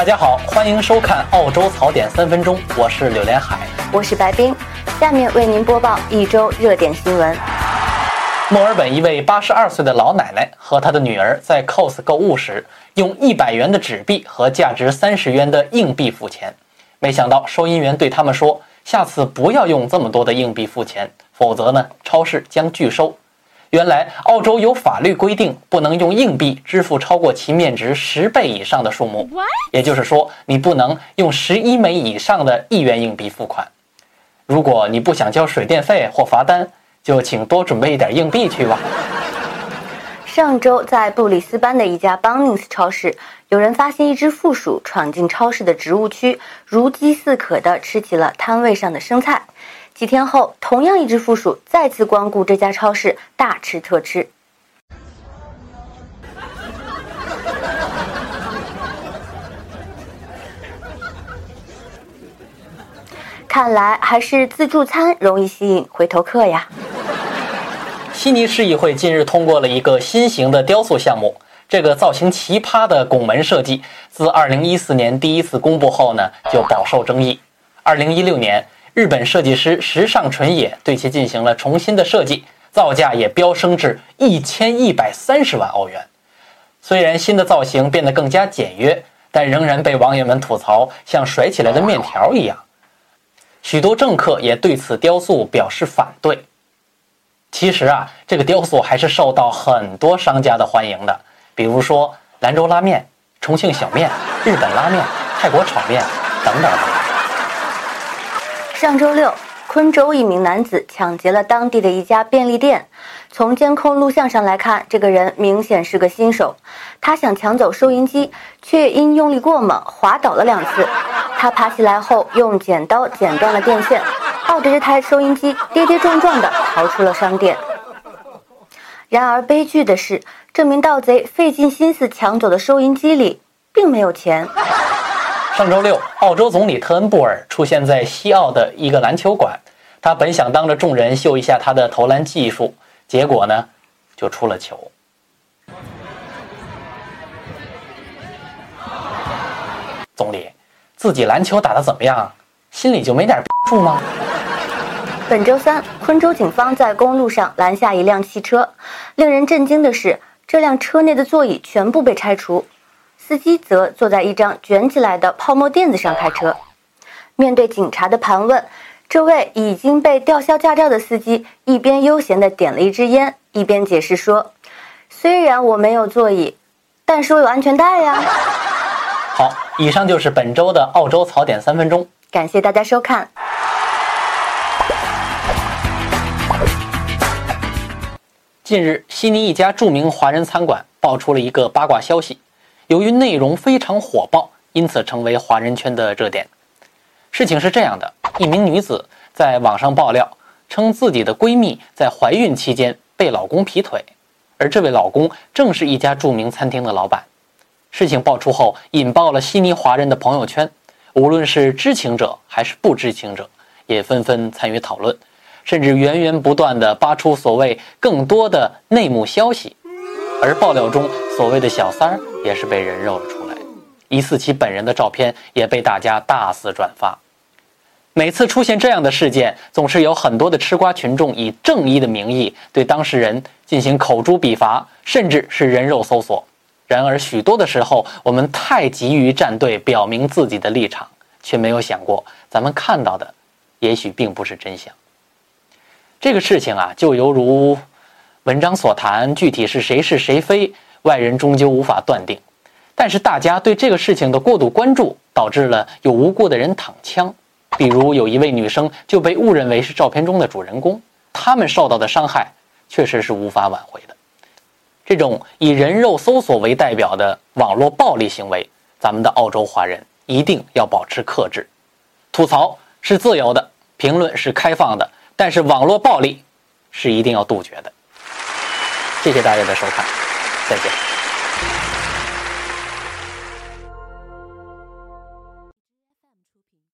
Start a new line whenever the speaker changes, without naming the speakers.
大家好，欢迎收看澳洲槽点三分钟，我是柳连海，
我是白冰，下面为您播报一周热点新闻。
墨尔本一位八十二岁的老奶奶和她的女儿在 COS 购物时，用一百元的纸币和价值三十元的硬币付钱，没想到收银员对他们说：“下次不要用这么多的硬币付钱，否则呢，超市将拒收。”原来，澳洲有法律规定，不能用硬币支付超过其面值十倍以上的数目。也就是说，你不能用十一枚以上的一元硬币付款。如果你不想交水电费或罚单，就请多准备一点硬币去吧。
上周，在布里斯班的一家 Bunnings 超市，有人发现一只负鼠闯进超市的植物区，如饥似渴地吃起了摊位上的生菜。几天后，同样一只负鼠再次光顾这家超市，大吃特吃。看来还是自助餐容易吸引回头客呀。
悉尼市议会近日通过了一个新型的雕塑项目，这个造型奇葩的拱门设计，自2014年第一次公布后呢，就饱受争议。2016年。日本设计师时尚纯也对其进行了重新的设计，造价也飙升至一千一百三十万欧元。虽然新的造型变得更加简约，但仍然被网友们吐槽像甩起来的面条一样。许多政客也对此雕塑表示反对。其实啊，这个雕塑还是受到很多商家的欢迎的，比如说兰州拉面、重庆小面、日本拉面、泰国炒面等等。
上周六，昆州一名男子抢劫了当地的一家便利店。从监控录像上来看，这个人明显是个新手。他想抢走收银机，却因用力过猛滑倒了两次。他爬起来后，用剪刀剪断了电线，抱着这台收银机跌跌撞撞地逃出了商店。然而，悲剧的是，这名盗贼费尽心思抢走的收银机里并没有钱。
上周六，澳洲总理特恩布尔出现在西澳的一个篮球馆。他本想当着众人秀一下他的投篮技术，结果呢，就出了球。总理，自己篮球打得怎么样？心里就没点数吗？
本周三，昆州警方在公路上拦下一辆汽车。令人震惊的是，这辆车内的座椅全部被拆除。司机则坐在一张卷起来的泡沫垫子上开车。面对警察的盘问，这位已经被吊销驾照的司机一边悠闲地点了一支烟，一边解释说：“虽然我没有座椅，但是我有安全带呀。”
好，以上就是本周的澳洲槽点三分钟，
感谢大家收看。
近日，悉尼一家著名华人餐馆爆出了一个八卦消息。由于内容非常火爆，因此成为华人圈的热点。事情是这样的：一名女子在网上爆料，称自己的闺蜜在怀孕期间被老公劈腿，而这位老公正是一家著名餐厅的老板。事情爆出后，引爆了悉尼华人的朋友圈，无论是知情者还是不知情者，也纷纷参与讨论，甚至源源不断地扒出所谓更多的内幕消息。而爆料中所谓的小三儿也是被人肉了出来，疑似其本人的照片也被大家大肆转发。每次出现这样的事件，总是有很多的吃瓜群众以正义的名义对当事人进行口诛笔伐，甚至是人肉搜索。然而，许多的时候，我们太急于站队，表明自己的立场，却没有想过咱们看到的，也许并不是真相。这个事情啊，就犹如……文章所谈具体是谁是谁非，外人终究无法断定。但是大家对这个事情的过度关注，导致了有无辜的人躺枪。比如有一位女生就被误认为是照片中的主人公，他们受到的伤害确实是无法挽回的。这种以人肉搜索为代表的网络暴力行为，咱们的澳洲华人一定要保持克制。吐槽是自由的，评论是开放的，但是网络暴力是一定要杜绝的。谢谢大家的收看，再见。